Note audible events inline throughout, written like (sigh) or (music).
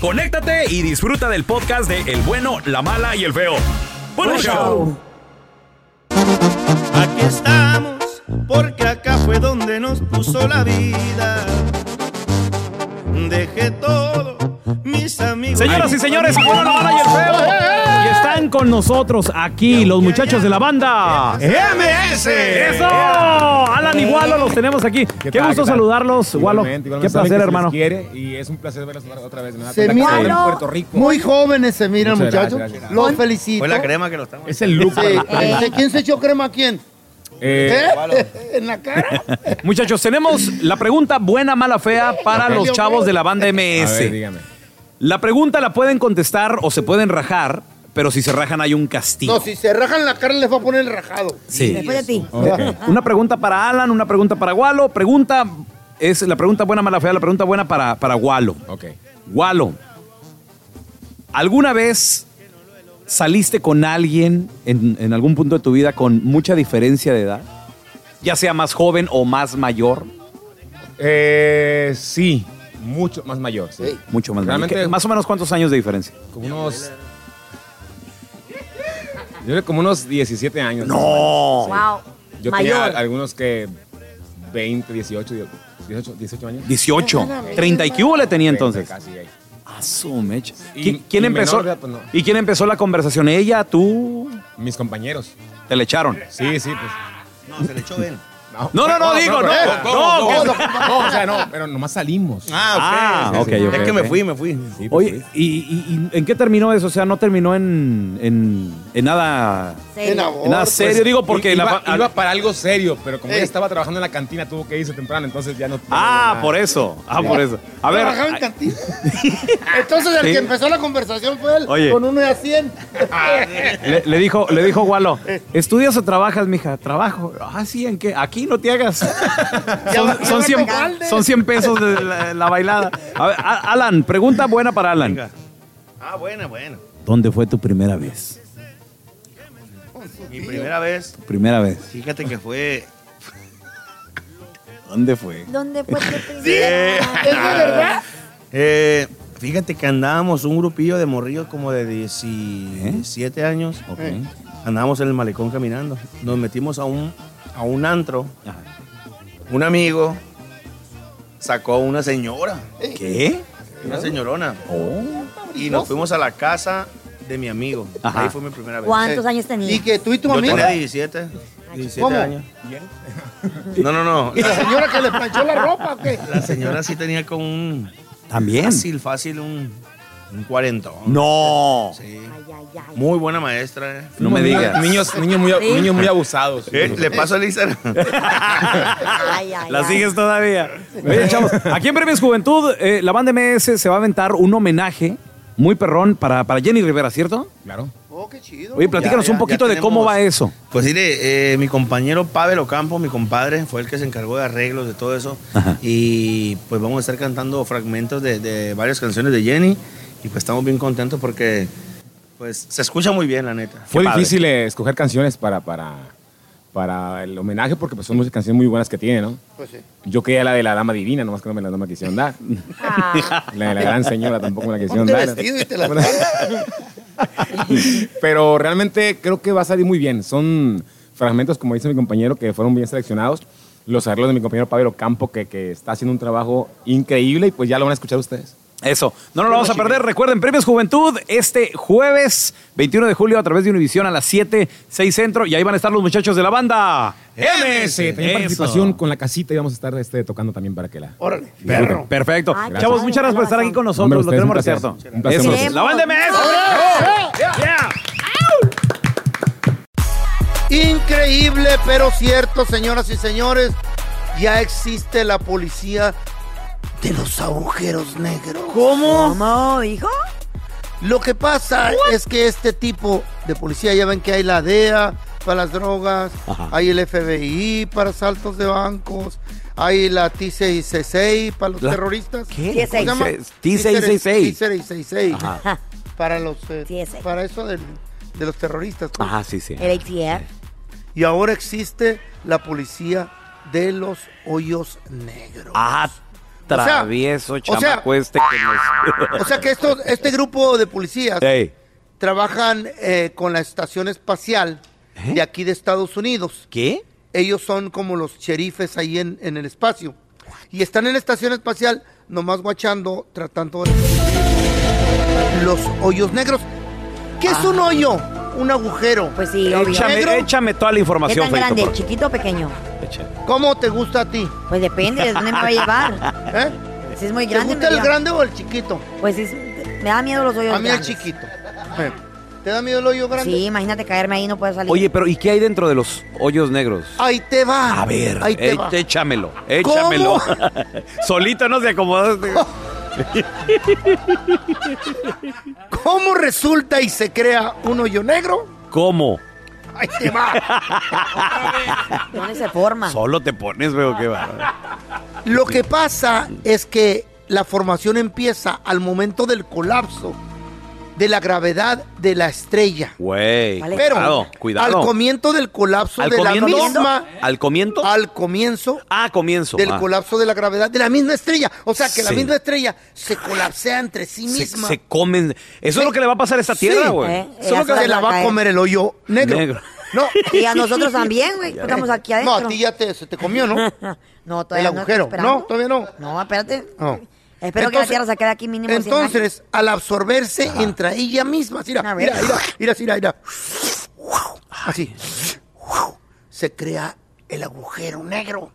conéctate y disfruta del podcast de El bueno, la mala y el feo. ¡Buen show! Aquí estamos, porque acá fue donde nos puso la vida. Dejé todo, mis amigos. Señoras y señores, bueno, la mala y el feo. Y están con nosotros aquí los muchachos de la banda MS. ¡Eso! Alan y Walo los tenemos aquí. Qué, tal, gusto qué tal? saludarlos, Walo. Igualmente, igualmente. Qué Saben placer, que se les hermano. quiere y es un placer verlos otra vez. Me da Se cuenta que miran estoy en Puerto Rico. Muy jóvenes se miran, Muchas muchachos. gracias. Los felicito. Fue la crema que lo estamos. Es el look. Sí. ¿De ¿Quién se echó crema a quién? Eh, ¿Eh? (laughs) ¿En la cara? Muchachos, tenemos la pregunta buena, mala, fea para los chavos de la banda a MS. ver, dígame. La pregunta la pueden contestar o se pueden rajar, pero si se rajan hay un castigo. No, si se rajan la cara les va a poner el rajado. Sí. Después de ti. Una pregunta para Alan, una pregunta para Walo. Pregunta es la pregunta buena, mala, fea. La pregunta buena para, para Walo. Ok. Walo, ¿alguna vez saliste con alguien en, en algún punto de tu vida con mucha diferencia de edad? Ya sea más joven o más mayor. Eh, sí, mucho más mayor. Sí. Mucho más mayor. Realmente- ¿Qué- Más o menos cuántos años de diferencia. Como unos. Yo creo como unos 17 años. No. Wow. Yo Mayor. tenía algunos que 20, 18, 18, 18 años. 18. 30 y qué hubo le tenía 30 entonces. Casi ahí. A su mecha. Y- ¿Qui- ¿Quién y empezó? menor de edad, pues, no. ¿Y quién empezó la conversación? ¿Ella? ¿Tú? Mis compañeros. Te le echaron. Sí, sí, pues. No, se le echó bien. No, no, no, digo, no. No, no, o sea, no, pero nomás salimos. Ah, ok. Ah, Es que me fui, me fui. Sí, Oye. ¿y, y- y en qué terminó eso? O sea, no terminó en, en, en nada, Serio. En nada pues, serio, digo, porque iba, la fa- iba para algo serio, pero como ella estaba trabajando en la cantina, tuvo que irse temprano, entonces ya no. Ah, por eso. Ah, por eso. A ver. Trabajaba en cantina. (laughs) Entonces el Sí. que empezó la conversación fue él Oye. con uno de a 100. Le, le dijo, le dijo Walo, ¿estudias o trabajas, mija? Trabajo. Ah, sí, ¿en qué? Aquí no te hagas. (laughs) Son, son va 100, con balde. son 100 pesos de la, la bailada. A ver, Alan, pregunta buena para Alan. Venga. Ah, buena, buena. ¿Dónde fue tu primera vez? Mi primera vez, Primera vez. fíjate que fue. ¿Dónde fue? ¿Dónde fue tu primera? Eh, ¿Es de verdad? eh, fíjate que andábamos un grupillo de morrillos como de 17 años. Ok. Andábamos en el malecón caminando. Nos metimos a un, a un antro. Ajá. Un amigo sacó una señora, ¿Qué? una señorona. Oh. Y nos fuimos a la casa de mi amigo. Ajá. Ahí fue mi primera vez. ¿Cuántos años ¿Y tenía? que tú y tu Yo amigo? tenía 17, 17 ¿Cómo? años. (laughs) No, no, no. ¿Y la señora que le planchó la ropa o qué? La señora sí tenía como un. También. Fácil, fácil, un. Un cuarentón. No. Sí. Ay, ay, ay. Muy buena maestra, eh. No me digas. Niños, niños, muy, Sí. niños muy abusados. Eh, Le paso el Instagram. (laughs) Ay, ay, ¿La ay. sigues todavía? Oye, chavos, aquí en Premios Juventud, eh, la banda MS se va a aventar un homenaje muy perrón para, para Jenny Rivera, ¿cierto? Claro. Oh, qué chido. Oye, platícanos Ya, ya, un poquito ya de cómo tenemos- va eso. Pues mire, eh, mi compañero Pavel Ocampo, mi compadre, fue el que se encargó de arreglos de todo eso. Y pues vamos a estar cantando fragmentos de, de varias canciones de Jenny. Y pues estamos bien contentos porque pues se escucha muy bien, la neta. Fue padre. difícil eh, escoger canciones para, para, para el homenaje porque pues, son muchas canciones muy buenas que tiene, ¿no? Pues sí. Yo quería la de la dama divina, nomás que no me la, no me quisieron dar. Ah, (laughs) La de la gran señora tampoco me la quisieron Ponte dar. vestido y te la (laughs) Pero realmente creo que va a salir muy bien. Son fragmentos, como dice mi compañero, que fueron bien seleccionados. Los arreglos de mi compañero Pablo Campo, que, que está haciendo un trabajo increíble y pues ya lo van a escuchar ustedes. Eso, no nos lo vamos a perder. Recuerden, Premios Juventud este jueves 21 de julio a través de Univisión a las 7, 6 centro. Y ahí van a estar los muchachos de la banda. MS, también participación con la casita y vamos a estar este, tocando también para que la... Órale. Perro. Perfecto. Ay, Chavos, muchas gracias por estar aquí con nosotros. Hombre, lo. Eso. Queremos. La banda MS. Increíble, pero cierto, señoras y señores. Ya existe la policía de los agujeros negros. ¿Cómo? ¿Cómo, hijo? Lo que pasa es que este tipo de policía, ya ven que hay la DEA para las drogas, Ajá. hay el FBI para asaltos de bancos, hay la T666 para los La- terroristas. ¿Qué? TSA. ¿Cómo se llama? T666. T666. Ajá. Para los eh, para eso del- de los terroristas. Ajá, sí, sí. El ATF. Y ahora existe la policía de los hoyos negros. Ah, travieso, o sea- chamaco este que nos... O sea que estos, este grupo de policías trabajan eh, con la estación espacial ¿Eh? de aquí de Estados Unidos. ¿Qué? Ellos son como los sheriffes ahí en, en el espacio. Y están en la estación espacial nomás guachando, tratando de los hoyos negros. ¿Qué es un hoyo? Un agujero. Pues sí, obvio. Échame, échame toda la ¿Qué información, tan Feito, grande? por- ¿Chiquito o pequeño? Échale. ¿Cómo te gusta a ti? Pues depende de dónde me va a llevar. ¿Eh? Si es muy ¿Te grande. gusta me el lleva- grande o el chiquito? Pues sí, me da miedo los hoyos A mí el grandes. chiquito. Eh, ¿Te da miedo el hoyo grande? Sí, imagínate caerme ahí y no puedo salir. Oye, pero ¿y qué hay dentro de los hoyos negros? Ahí te va. A ver, Ahí te eh, va. échamelo, échamelo. (laughs) Solito no se acomodaste. (laughs) (laughs) ¿Cómo resulta y se crea un hoyo negro? ¿Cómo? Ahí te va. ¿Dónde se forma? Solo te pones, veo qué va. Lo que pasa es que la formación empieza al momento del colapso de la gravedad de la estrella. Güey, Vale. Pero cuidado, cuidado. al comienzo del colapso ¿Al de la misma, ¿Al comienzo? al comienzo Ah, comienzo. del ah. colapso de la gravedad de la misma estrella. O sea, que la Sí. misma estrella se colapsea entre sí misma. se comen. Eso es lo que le va a pasar a esta Sí. tierra, güey. Eh, Eso es lo que se la va a comer el hoyo negro. Negro. No. (laughs) Y a nosotros también, güey. (laughs) Estamos aquí No, adentro. a ti ya te, se te comió, ¿no? (laughs) No, El todavía no. estoy agujero. No, todavía no. No, espérate. No. Espero que la Tierra se quede aquí mínimo 100 años. Entonces, al absorberse entre ella misma, mira, mira, mira, mira, mira, mira. Así. Se crea el agujero negro.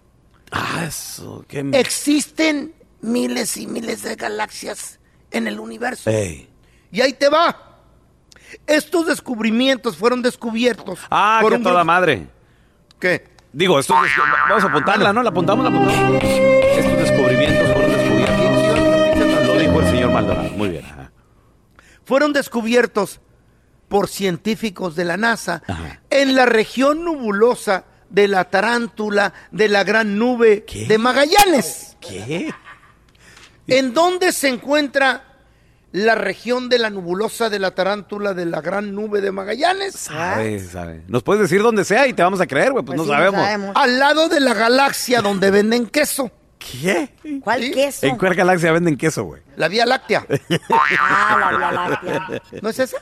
Ah, eso. Qué... Existen miles y miles de galaxias en el universo. Ey. Y ahí te va. Estos descubrimientos fueron descubiertos Ah, por que un toda madre. ¿Qué? Digo, esto es- vamos a apuntarla, ¿no? La apuntamos, la apuntamos. Fueron descubiertos por científicos de la NASA Ajá. en la región nubulosa de la tarántula de la gran nube ¿Qué? de Magallanes. ¿Qué? ¿En dónde se encuentra la región de la nubulosa de la tarántula de la gran nube de Magallanes? Sabe, sabe. Nos puedes decir dónde sea y te vamos a creer, güey. Pues, Pues no sí, sabemos. Al lado de la galaxia donde venden queso, ¿Qué? ¿Cuál ¿Sí? queso? ¿En cuál galaxia venden queso, güey? la Vía Láctea. (laughs) Ah, la Vía Láctea. ¿No es esa?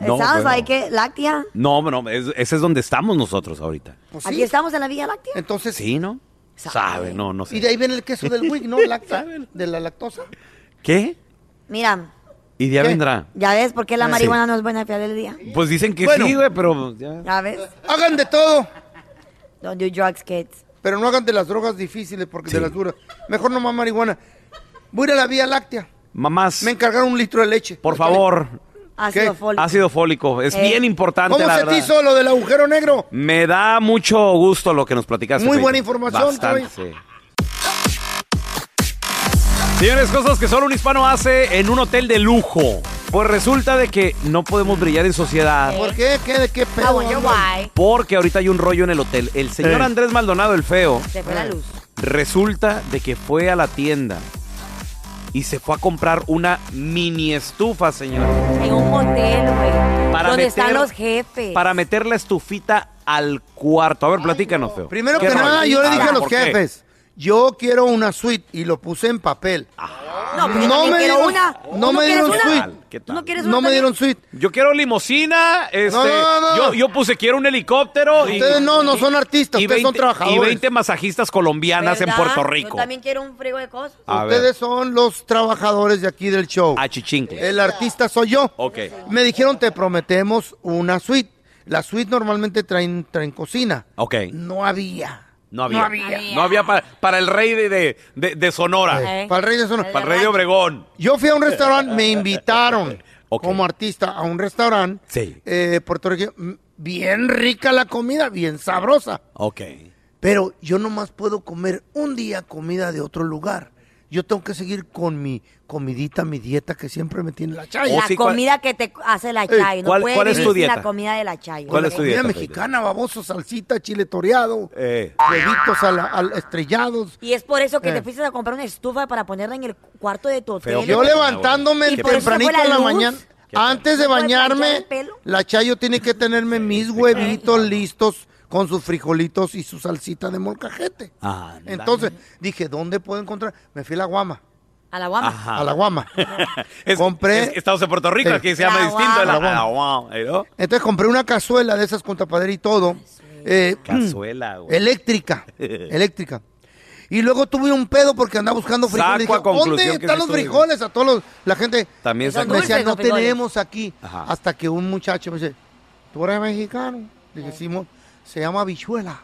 No, ¿Estamos bueno. Láctea? No, no, es- ese es donde estamos nosotros ahorita. Pues ¿Aquí sí. estamos en la Vía Láctea? Entonces, ¿Sí, no? Sabe. Sabe, no, no sé. y de ahí viene el queso del Wig, ¿no? (laughs) Láctea, de la lactosa. ¿Qué? Mira, Y día ¿Qué? vendrá. ya ves por qué la marihuana no es buena al final del día. Pues dicen que Bueno. sí, güey, pero ya. Ya ves. Hagan de todo. Don't do drugs, kids. Pero no hagan de las drogas difíciles porque Sí. de las duras. Mejor nomás marihuana. Voy a ir a la Vía Láctea. Mamás, Me encargaron un litro de leche. por favor, Ácido fólico. ácido fólico. Es Eh. bien importante, ¿Cómo la se te hizo lo del agujero negro? Me da mucho gusto lo que nos platicaste. Muy Feito. buena información, Bastante, sí. Señores, cosas que solo un hispano hace en un hotel de lujo. Pues resulta de que no podemos brillar en sociedad. ¿Por qué? ¿Qué? ¿De qué I pedo? wonder why. Porque ahorita hay un rollo en el hotel. El señor Eh. Andrés Maldonado, el feo, Se fue la luz. resulta de que fue a la tienda y se fue a comprar una mini estufa, señor. En un hotel, güey. Para Donde meter- están los jefes. Para meter la estufita al cuarto. A ver, platícanos, feo. Primero ¿Qué que rollo? nada, yo le A dije ver, a los ¿por qué? jefes, yo quiero una suite y lo puse en papel. No, pero yo No también me dieron- una. no ¿Tú me dieron una? suite. ¿Qué ¿Tú tal? no quieres una No me dieron suite. Yo quiero limosina, este, No, no, no. Yo, yo puse quiero un helicóptero y, Ustedes no, no son artistas, y ustedes son trabajadores. y 20 masajistas colombianas en. Puerto Yo Rico. también quiero un frigo de cosas. A ver, Ustedes son los trabajadores de aquí del show. a chichincle. El artista soy yo. Ok. Me dijeron, te prometemos una suite. La suite normalmente traen, traen cocina. Ok. No había. No había. No había. No había para, para el rey de, de, de- de Sonora. Eh. Para el rey de Sonora. Para el rey de Obregón. Yo fui a un restaurante, me invitaron (laughs) como artista a un restaurante. Sí. eh, puertorriqueño. Bien rica la comida, bien sabrosa. Ok. Pero yo nomás puedo comer un día comida de otro lugar. Yo tengo que seguir con mi comidita, mi dieta que siempre me tiene la chaya. Oh, La sí, ¿cuál- comida que te hace la chayo. No ¿cuál- puedes cuál es tu dieta? la comida de la chayo. ¿Cuál es tu comida dieta, mexicana, baboso, salsita, chile toreado, Eh. huevitos al, al- estrellados. Y es por eso que Eh. te fuiste a comprar una estufa para ponerla en el cuarto de tu hotel. Feo. Yo levantándome ¿Y por eso tempranito la en la luz? mañana. Antes de ¿No puede bañarme, la Chayo tiene que tenerme mis huevitos listos con sus frijolitos y su salsita de molcajete. Ah, Entonces dije, ¿dónde puedo encontrar? Me fui a la Guama. A la guama. Ajá. A la Guama. (laughs) Es, Compré- es- Estamos en Puerto Rico, Eh. aquí se llama La distinto. La, guama. la guama, ¿eh, no? Entonces compré una cazuela de esas con tapadera y todo. eh, Cazuela, güey. eléctrica. (laughs) eléctrica. Y luego tuve un pedo porque andaba buscando frijoles. Dije, ¿Dónde están sí los frijoles? A todos los, la gente También me decía, no frijoles. tenemos aquí. Ajá. Hasta que un muchacho me dice, ¿tú eres mexicano? Le decimos, se llama habichuela.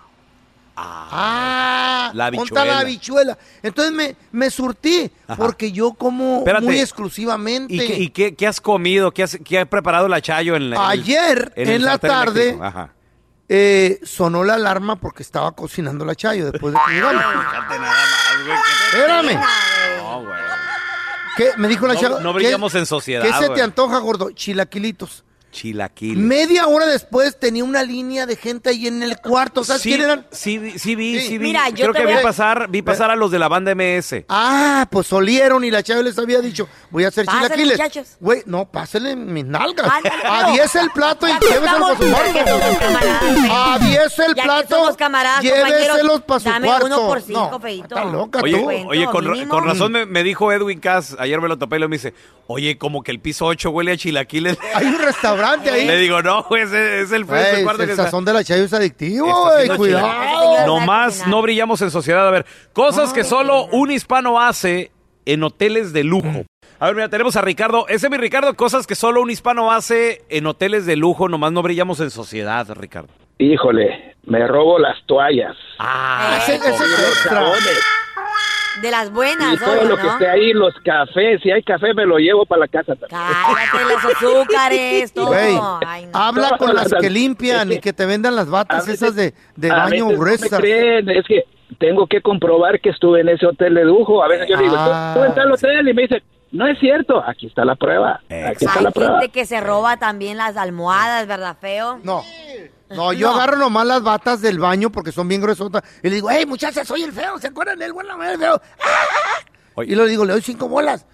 Ah, La ponta habichuela. la habichuela. Entonces me, me surtí, Ajá. porque yo como Espérate. muy exclusivamente. ¿Y, qué, y qué- qué has comido? ¿Qué, has, qué ha preparado la Chayo en la Ayer, en la tarde? Ajá. eh, sonó la alarma porque estaba cocinando la chayo después de que llegamos. Fíjate nada más, güey. que- Espérame. No, güey. ¿Qué? Me dijo la No- chayo. no ¿qué- brillamos en sociedad, ¿Qué se güey. te antoja, gordo? Chilaquilitos. Chilaquil. Media hora después tenía una línea de gente ahí en el cuarto. ¿Sabes sí, quién eran? Sí, vi- sí vi, Sí. sí vi. Mira, yo Creo te que voy vi a- pasar, vi pasar a los de la banda MS. Ah, pues olieron y la chava les había dicho, voy a hacer Pásale, chilaquiles. muchachos. Güey, no, pásenle mis nalgas. A pero- 10 el plato y lléveselos para su cuarto. A 10 el plato, lléveselos para su dame cuarto. uno por cinco, no. Está loca Oye, tú. Oye con, razón me, me dijo Edwin Cass, ayer me lo topé y me dice, oye, como que el piso 8 huele a chilaquiles. Hay un restaurante ahí. Le digo, no, güey, ese es el, es el que el está. sazón de la chayo es adictivo, güey. Cuidado. chilaquiles. No brillamos en sociedad. A ver, cosas que solo un hispano hace en hoteles de lujo. A ver, mira, tenemos a Ricardo. Ese es mi Ricardo, cosas que solo un hispano hace en hoteles de lujo. Nomás no brillamos en sociedad, Ricardo. Híjole, me robo las toallas. Ah, Ese, ese es extra. Jabones, De las buenas, y todo lo que esté ahí, los cafés. Si hay café, me lo llevo para la casa. Cállate, los (laughs) azúcares, todo. Güey, Ay, no. habla con las que limpian y (laughs) que te vendan las batas veces- esas de, de baño no gruesas. me creen, es que tengo que comprobar que estuve en ese hotel de lujo. A veces yo digo, Ah. ¿tú en tal hotel? Y me dicen, no es cierto, aquí está la prueba. Aquí está Hay la prueba. gente que se roba también las almohadas, ¿verdad, feo? No. No, yo No. agarro nomás las batas del baño porque son bien gruesotas. Y le digo, hey, muchachas, soy el feo. ¿Se acuerdan del bueno, el feo? Y le digo, le doy cinco bolas.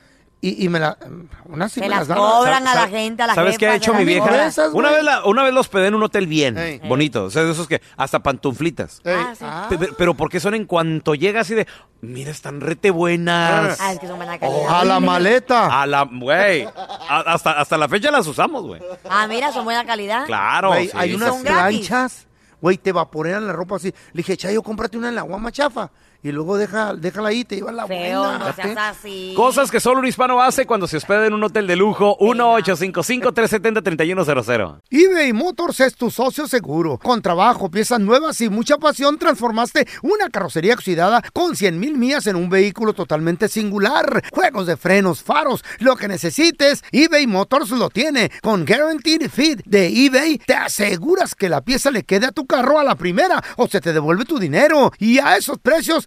Y, y me la... Una sí Se me las las dan. cobran a ¿Sa- la gente, a la ¿Sabes qué ha hecho mi vieja? Esas, Una vez, la- una vez los pedí en un hotel bien, Ey. bonito. O sea, de esos que hasta pantuflitas. Ah, sí. ah. Pe- Pero, pero ¿por qué son en cuanto llegas y de, mira, están rete buenas? Ah, es que son buena calidad. a la maleta. A la, güey, hasta, hasta la fecha las usamos, güey. Ah, mira, son buena calidad. Claro, sí. hay unas planchas. Güey, te vaporean la ropa así. Le dije, Chayo, cómprate una en la guama chafa. Y luego deja, déjala ahí, te lleva la Feo, buena. no seas así. Cosas que solo un hispano hace cuando se hospeda en un hotel de lujo. 1-855-370-3100. eBay Motors es tu socio seguro. Con trabajo, piezas nuevas y mucha pasión, transformaste una carrocería oxidada con 100 mil millas en un vehículo totalmente singular. Juegos de frenos, faros, lo que necesites, eBay Motors lo tiene. Con Guaranteed Fit de eBay, te aseguras que la pieza le quede a tu carro a la primera o se te devuelve tu dinero. Y a esos precios,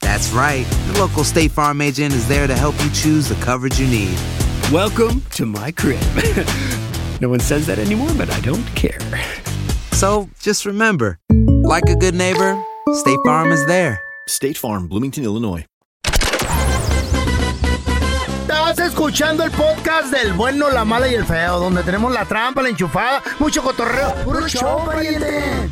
That's right. The local State Farm agent is there to help you choose the coverage you need. Welcome to my crib. (laughs) no one says that anymore, but I don't care. So just remember, like a good neighbor, State Farm is there. State Farm, Bloomington, Illinois. Estás escuchando el podcast del bueno, la mala y el feo, donde tenemos la trampa, la enchufada, mucho cotorreo. ¡Puro show, pariente!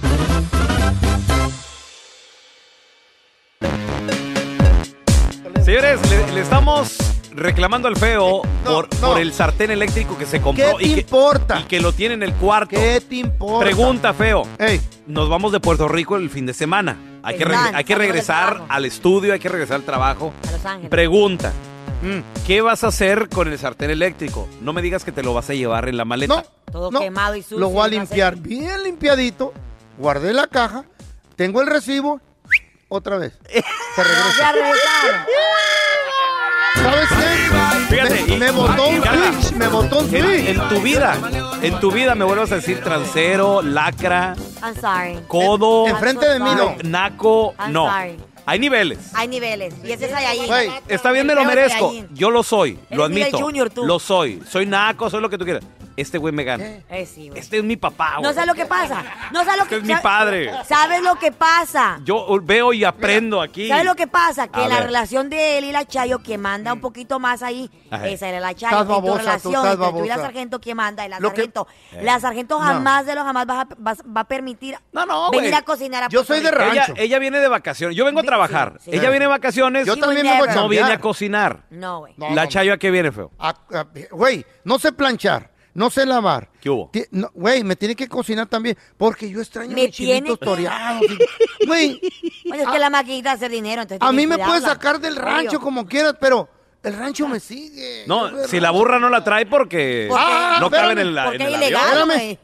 Señores, le, le estamos reclamando al feo por, por el sartén eléctrico que se compró ¿Qué te y, que, importa? y que lo tiene en el cuarto. ¿Qué te importa? Pregunta, feo. Ey, Nos vamos de Puerto Rico el fin de semana. Hay que, Verdad, reg- hay que salimos del regresar trabajo. al estudio, hay que regresar al trabajo. A Los Ángeles. Pregunta. ¿Qué vas a hacer con el sartén eléctrico? No me digas que te lo vas a llevar en la maleta. no, Todo no. quemado y sucio. Lo voy a limpiar bien limpiadito. Guardé la caja, tengo el recibo, otra vez. (laughs) Se regresa. ¿Sabes qué? Fíjate, me, y- me botó un Carla, switch, me botó un En, switch. en tu vida, en tu vida me vuelvas a decir transero, lacra, I'm sorry. codo, Enfrente de mí no. naco, I'm no. sorry. Hay niveles. Hay niveles. Y ese es ahí. Güey, Está bien, me lo Creo que merezco. ahí- Yo lo soy, lo Eres admito. junior, tú. Lo soy. Soy naco, soy lo que tú quieras. Este güey me gana. Eh, sí, güey. Este es mi papá, güey. No sabes lo que pasa. No sabes lo Este que es mi padre. ¿Sabes lo que pasa? Yo veo y aprendo aquí. ¿Sabes lo que pasa? Que A la ver. relación de él y la Chayo, que manda un poquito más ahí, Ajá. esa era la Chayo. Estás Y tu tú relación estás entre tú y la babosa. sargento, que manda? Y la Lo que- sargento. Eh. La sargento No. jamás de los jamás va a, va- va a permitir No, no, venir güey. a cocinar a Yo Puerto soy de Rico. rancho. Ella, ella viene de vacaciones. Yo vengo a trabajar. sí. Ella viene de vacaciones. Yo She también would me voy a never. no viene a cocinar. No, güey. No, la no, Chayo a qué viene, feo. A- a- Güey, no sé planchar, no sé lavar. ¿Qué hubo? No, Güey, me tiene que cocinar también, porque yo extraño Me mis chilitos toreados. (laughs) Güey, Oye, es que la maquinita hace dinero, entonces a mí que me puedes sacar del rancho como quieras, pero el rancho me sigue. No, si la burra no la trae porque ¿Por qué? no Ah, cabe en el, en el avión.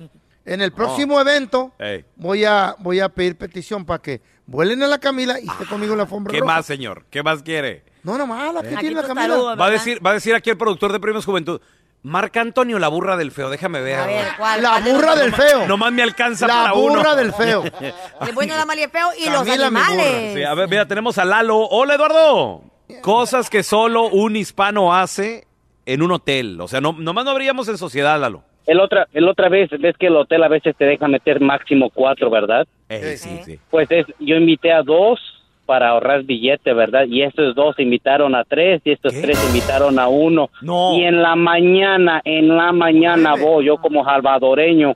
En el próximo evento Ey. voy a voy a pedir petición para que vuelen a la Camila y esté conmigo en la alfombra ¿Qué roja. más, señor? ¿Qué más quiere? No, nomás, la que Aquí tiene la Camila. Va a decir, va a decir aquí el productor de Premios Juventud. Marca Antonio, la burra del feo. Déjame ver. A ver, ¿cuál? La cuál burra del feo. Nomás me alcanza La para uno. burra del feo. (laughs) El bueno, la mala y el feo y los Camila, animales. Sí, a ver, mira, tenemos a Lalo. Hola, Eduardo. Cosas que solo un hispano hace en un hotel. O sea, no, nomás no habríamos en sociedad, Lalo. El otra, el otra vez, ves que el hotel a veces te deja meter máximo cuatro, ¿verdad? Ey, sí, sí. Pues es, yo invité a dos para ahorrar billete, ¿verdad? Y estos dos invitaron a tres y estos ¿Qué? tres invitaron a uno. No. Y en la mañana, en la mañana voy, yo como salvadoreño,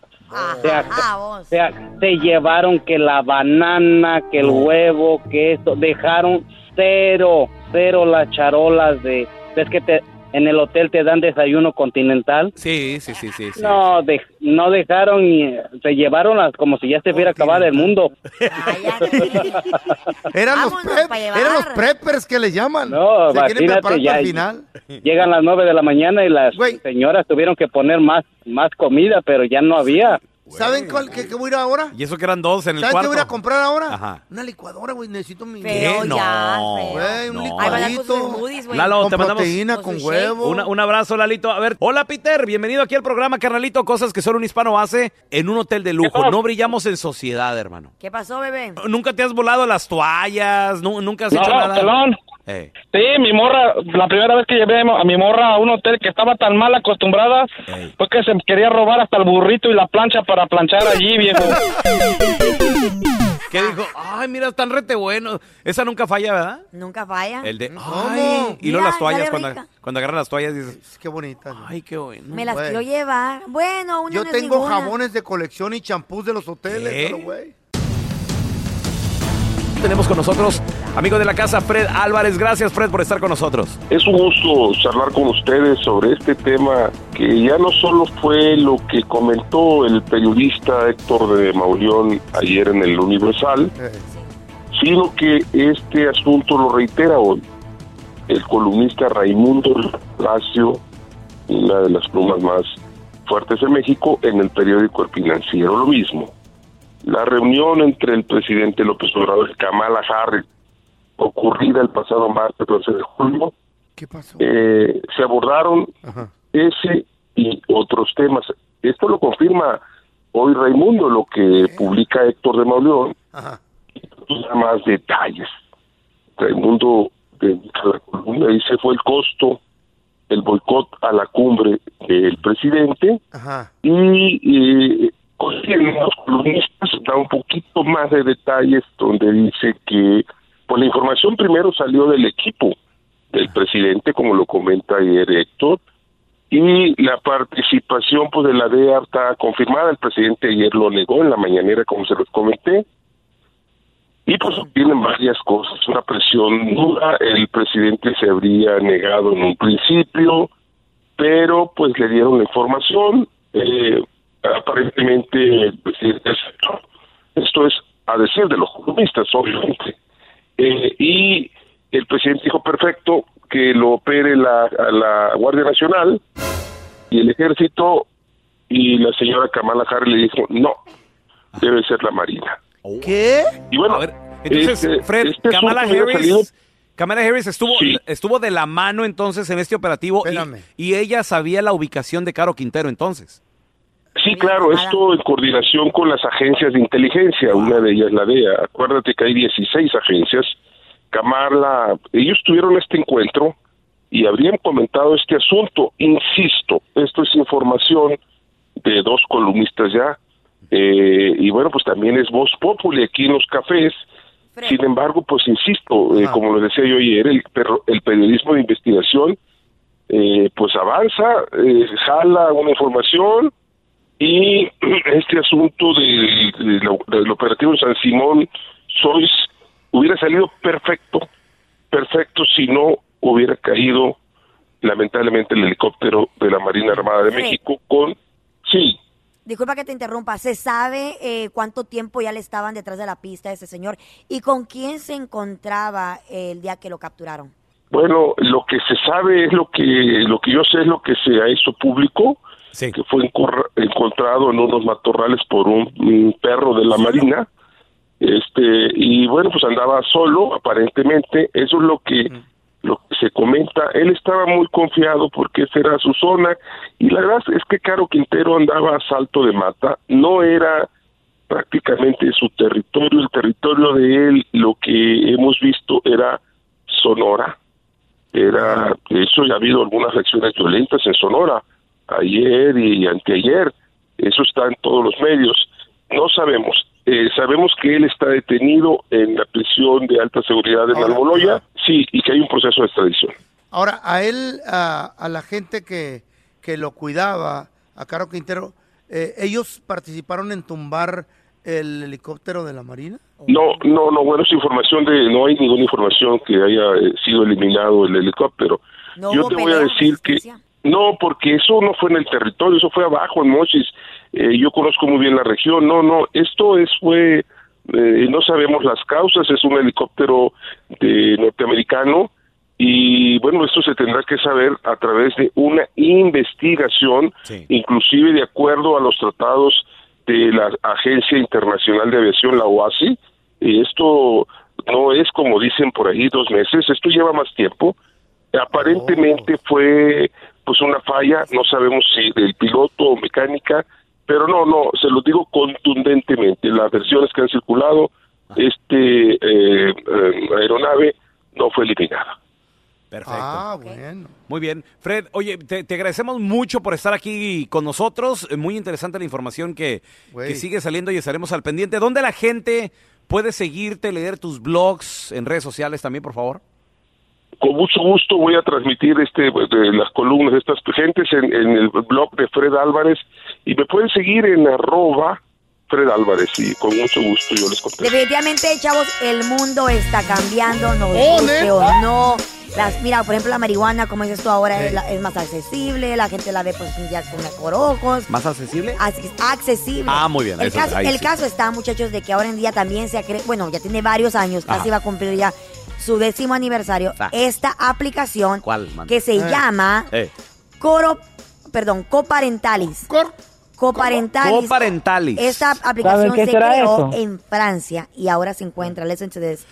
se, Ajá, se, se llevaron que la banana, que el huevo, que esto, dejaron cero, cero las charolas de, ves que te, en el hotel te dan desayuno continental. Sí, sí, sí, sí. sí. No, de- no dejaron y se llevaron las como si ya se hubiera acabado el mundo. (laughs) Eran los, prep- eran los preppers que le llaman. No, Se quieren preparar ya- para el final. Llegan las nueve de la mañana y las señoras tuvieron que poner más, más comida, pero ya no había. ¿Saben cuál, qué, qué voy a ir ahora? Y eso que eran dos en el ¿Saben qué cuarto. voy a ir a comprar ahora? Ajá. Una licuadora, güey. Necesito mi... Feo ¿Qué? ya, No. feo. Güey, un No. Ahí van a con sus licuadito. smoothies, güey. Lalo, Con te mandamos proteína, con con su huevo. Una- un abrazo, Lalito. A ver, hola, Peter. Bienvenido aquí al programa, carnalito. Cosas que solo un hispano hace en un hotel de lujo. No brillamos en sociedad, hermano. ¿Qué pasó, bebé? ¿Nunca te has volado las toallas? Nu- ¿Nunca has No, hecho nada? pelón. Sí, mi morra, la primera vez que llevé a mi morra a un hotel que estaba tan mal acostumbrada, Ey. fue que se quería robar hasta el burrito y la plancha para planchar allí, viejo. ¿Qué dijo? Ay, mira, están rete buenos. Esa nunca falla, ¿verdad? Nunca falla. El de, ¿Cómo? ay, y luego Mira, las toallas, cuando, cuando agarran las toallas dices, Qué bonita. ay, qué bueno. Me las quiero llevar. Bueno, una Yo no tengo ninguna. jabones de colección y champús de los hoteles, güey. Tenemos con nosotros, amigo de la casa, Fred Álvarez. Gracias, Fred, por estar con nosotros. Es un gusto charlar con ustedes sobre este tema que ya no solo fue lo que comentó el periodista Héctor de Mauleón ayer en el Universal, Eh, sino que este asunto lo reitera hoy el columnista Raimundo Palacio, una de las plumas más fuertes de México, en el periódico El Financiero. Lo mismo. La reunión entre el presidente López Obrador y Kamala Harris, ocurrida el pasado martes 12 de julio, ¿Qué pasó? eh, se abordaron Ajá. ese y otros temas. Esto lo confirma hoy Raimundo, lo que publica Héctor de Mauleón, Ajá. y da más detalles. Raimundo la columna, dice fue el costo, el boicot a la cumbre del presidente Ajá. y eh, los columnistas da un poquito más de detalles donde dice que pues la información primero salió del equipo del presidente, como lo comenta ayer Héctor, y la participación pues de la DEA está confirmada, el presidente ayer lo negó en la mañanera como se los comenté, y pues tienen varias cosas, una presión dura, el presidente se habría negado en un principio, pero pues le dieron la información, eh, aparentemente el presidente aceptó. Esto es a decir de los columnistas, obviamente. Eh, y el presidente dijo, perfecto, que lo opere la, a la Guardia Nacional y el Ejército, y la señora Kamala Harris le dijo, no, debe ser la Marina. ¿Qué? Y bueno, A ver, entonces, este- Fred, este Kamala Harris, salido- Kamala Harris estuvo, Sí. estuvo de la mano entonces en este operativo y, ella sabía la ubicación de Caro Quintero entonces. Sí, claro, esto en coordinación con las agencias de inteligencia, una de ellas la DEA. Acuérdate que hay 16 agencias. Kamala, ellos tuvieron este encuentro y habrían comentado este asunto. Insisto, esto es información de dos columnistas ya. Eh, y bueno, pues también es voz populi aquí en los cafés. Sin embargo, pues insisto, eh, como lo decía yo ayer, el, perro- el periodismo de investigación eh, pues avanza, eh, jala una información y (clears throat) este asunto del, del- del operativo en San Simón Sois hubiera salido perfecto, perfecto si no hubiera caído lamentablemente el helicóptero de la Marina Armada de Sí. México con sí Disculpa que te interrumpa. ¿Se sabe eh, cuánto tiempo ya le estaban detrás de la pista a ese señor? ¿Y con quién se encontraba el día que lo capturaron? Bueno, lo que se sabe es lo que lo que yo sé es lo que se ha hecho público, que fue encontrado en unos matorrales por un, un perro de la marina, este y bueno pues andaba solo aparentemente, eso es lo que lo que se comenta. Él estaba muy confiado porque esa era su zona. Y la verdad es que Caro Quintero andaba a salto de mata, no era prácticamente su territorio, el territorio de él, lo que hemos visto era Sonora, era, de hecho ya ha habido algunas acciones violentas en Sonora, ayer y anteayer, eso está en todos los medios, no sabemos, Eh, sabemos que él está detenido en la prisión de alta seguridad de Malmoloya, sí, y que hay un proceso de extradición. Ahora, a él, a, a la gente que, que lo cuidaba, a Caro Quintero, eh, ¿ellos participaron en tumbar el helicóptero de la Marina? No, no, no, bueno, es información de, no hay ninguna información que haya eh, sido eliminado el helicóptero. ¿No Yo te voy a decir que no, porque eso no fue en el territorio, eso fue abajo en Mochis. Eh, yo conozco muy bien la región. No, no, esto es fue, eh, no sabemos las causas. Es un helicóptero de norteamericano y bueno, esto se tendrá que saber a través de una investigación, inclusive de acuerdo a los tratados de la Agencia Internacional de Aviación, la OASI, y esto no es como dicen por ahí dos meses, esto lleva más tiempo. Aparentemente fue pues una falla, no sabemos si del piloto o mecánica, pero no, no, se lo digo contundentemente, las versiones que han circulado, este eh, eh, aeronave no fue eliminada. Perfecto. Ah, bueno. Muy bien. Fred, oye, te, te agradecemos mucho por estar aquí con nosotros. Eh, Muy interesante la información que, que sigue saliendo y estaremos al pendiente. ¿Dónde la gente puede seguirte, leer tus blogs en redes sociales también, por favor? Con mucho gusto voy a transmitir este de las columnas de estas gentes en, en el blog de Fred Álvarez y me pueden seguir en arroba Fred Álvarez y con mucho gusto yo les contesto. Definitivamente, chavos, el mundo está cambiando, nos Oh, guste ¿neta? o no. Las, mira, por ejemplo, la marihuana, como dices tú ahora, es, la- es más accesible, la gente la ve pues ya con por ojos. ¿Más accesible? Así- accesible. Ah, muy bien, El, eso, caso, ahí el sí. caso está, muchachos, de que ahora en día también se ha cre- bueno, ya tiene varios años, casi Ajá. va a cumplir ya su décimo aniversario, Ah. esta aplicación ¿Cuál, que se Eh. llama Eh. Coro, perdón, Coparentalis. Coparentalis. Coparentalis. Esta aplicación se creó eso? en Francia y ahora se encuentra, listen to this,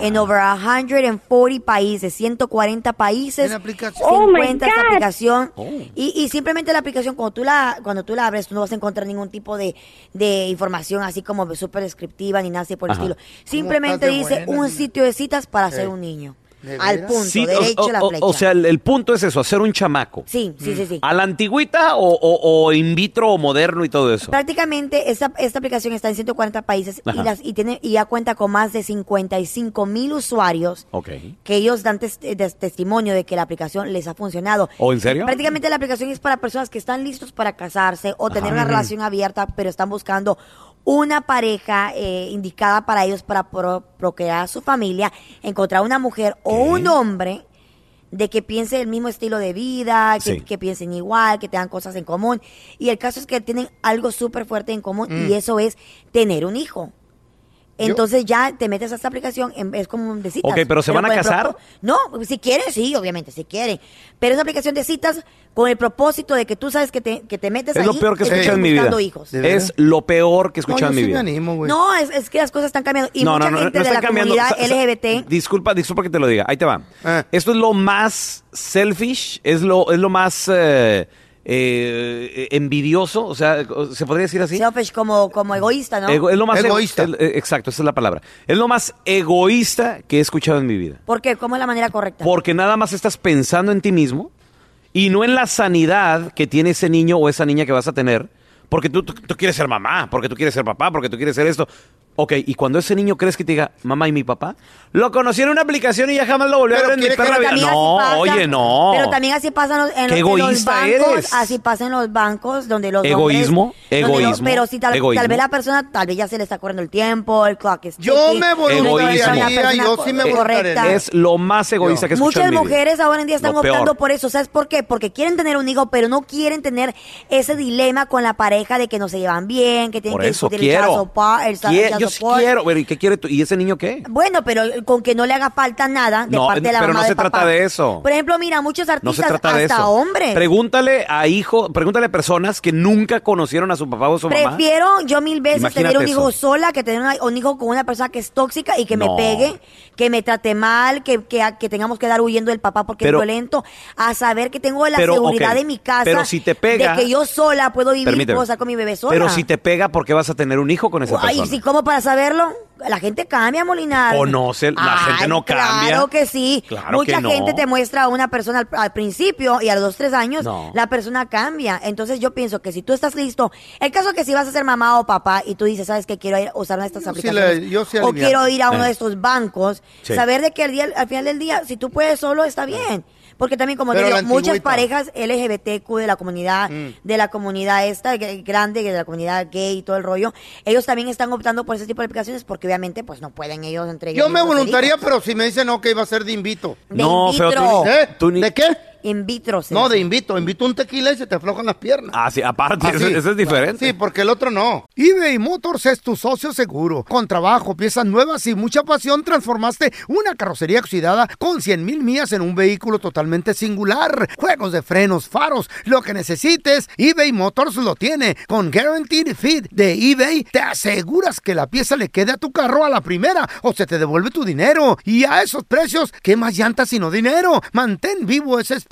en over 140 países, 140 países. En aplicación. Se Oh, my encuentra esta aplicación Oh. y, y simplemente la aplicación cuando tú la cuando tú la abres tú no vas a encontrar ningún tipo de, de información así como súper descriptiva ni nada así por el estilo. ¿Cómo Simplemente dice buena, un niña? sitio de citas para Eh. ser un niño. ¿De Al punto, Sí, o- derecho o, la o- flecha. o sea, el, el punto es eso, hacer un chamaco. sí, sí, sí, sí. ¿A la antigüita o, o- o in vitro o moderno y todo eso? Prácticamente esta, esta aplicación está en 140 países y, las, y, tiene, y ya cuenta con más de 55 mil usuarios Ok. que ellos dan tes- de- testimonio de que la aplicación les ha funcionado. ¿Oh, en serio? Prácticamente la aplicación es para personas que están listos para casarse o tener Ajá. una relación abierta, pero están buscando una pareja eh, indicada para ellos para pro- procrear su familia, encontrar una mujer o un hombre de que piense el mismo estilo de vida, que, Sí. que piensen igual, que tengan cosas en común. Y el caso es que tienen algo súper fuerte en común Mm. y eso es tener un hijo. Entonces ya te metes a esta aplicación, en- es como un de citas. Ok, ¿pero se van a casar? No, si quieren, sí, obviamente, si quieren. Pero es una aplicación de citas con el propósito de que tú sabes que te, que te metes Es ahí lo peor que he escuchado en estás mi vida. hijos. Es lo peor que he escuchado en mi vida. No, es, es que las cosas están cambiando. Y mucha gente de la cambiando. comunidad LGBT Disculpa, disculpa que te lo diga. Ahí te va. Ah. Esto es lo más selfish, es lo, es lo más eh, eh, envidioso, o sea, se podría decir así. selfish como, como egoísta, ¿no? Ego- es lo más ego- el- eh, exacto, esa es la palabra. Es lo más egoísta que he escuchado en mi vida. ¿Por qué? ¿Cómo es la manera correcta? Porque nada más estás pensando en ti mismo y no en la sanidad que tiene ese niño o esa niña que vas a tener. Porque tú, tú- quieres ser mamá, porque tú quieres ser papá, porque tú quieres ser esto. Ok, y cuando ese niño crees que te diga, mamá y mi papá, lo conocí en una aplicación y ya jamás lo volví a ver en mi perra vida. No, pasa- oye, no. Pero también así pasa en los, en Qué los- en los egoísta bancos. eres. Así pasa en los bancos donde los Egoísmo, hombres- los- egoísmo, pero si tal, egoísmo. tal vez la persona, tal vez ya se le está corriendo el tiempo, el clock is Yo me persona yo sí me correcta. Es lo más egoísta que he Muchas en mi vida. mujeres ahora en día están Lo peor. optando por eso. ¿Sabes por qué? Porque quieren tener un hijo, pero no quieren tener ese dilema con la pareja de que no se llevan bien, que tienen Por que eso discutir el yo sí quiero. Bueno, ¿Y qué quiere tú? ¿Y ese niño qué? Bueno, pero con que no le haga falta nada de No, parte de la pero mamá no se trata de eso. Por ejemplo, mira, muchos No artistas, se trata de hasta eso. hombres. Pregúntale a hijo, pregúntale a personas que nunca conocieron a su papá o su mamá. Prefiero yo mil veces Imagínate tener un hijo eso. sola que tener un hijo con una persona que es tóxica y que No. me pegue, que me trate mal, que, que, que tengamos que dar huyendo del papá porque Pero- es violento, a saber que tengo la Pero, seguridad de mi casa, pero si te pega- de que yo sola puedo vivir, Permíteme. puedo estar con mi bebé sola. Pero si te pega, ¿por qué vas a tener un hijo con esa Ay, persona? sí, ¿cómo para saberlo? La gente cambia, Molinar. Conoce, la Ay, gente no cambia. Claro que sí. Claro Mucha que no. gente te muestra a una persona al, al principio y a los dos, tres años No. la persona cambia. Entonces yo pienso que si tú estás listo, el caso que si vas a ser mamá o papá y tú dices, ¿sabes qué? Quiero ir a usar una de estas Yo sí aplicaciones. le- yo sí o quiero ir a uno Eh. de estos bancos. Sí. Saber de que al, día, al final del día, si tú puedes solo, está bien. Porque también, como te digo, muchas parejas LGBTQ de la comunidad, Mm. de la comunidad esta, que- grande, de la comunidad gay y todo el rollo, ellos también están optando por ese tipo de aplicaciones porque obviamente pues no pueden ellos entre ellos Yo me voluntaría, pero si me dicen, ok, va a ser de invito. De No, in pero tú. ¿Eh? tú ni- ¿De qué? In vitro. No, de invito. Invito un tequila y se te aflojan las piernas. Ah, sí, aparte, Así. eso, eso es diferente. Sí, porque el otro no. eBay Motors es tu socio seguro. Con trabajo, piezas nuevas y mucha pasión, transformaste una carrocería oxidada con 100 mil millas en un vehículo totalmente singular. Juegos de frenos, faros, lo que necesites, eBay Motors lo tiene. Con Guaranteed Fit de eBay, te aseguras que la pieza le quede a tu carro a la primera o se te devuelve tu dinero. Y a esos precios, ¿qué más llantas sino dinero? Mantén vivo ese espíritu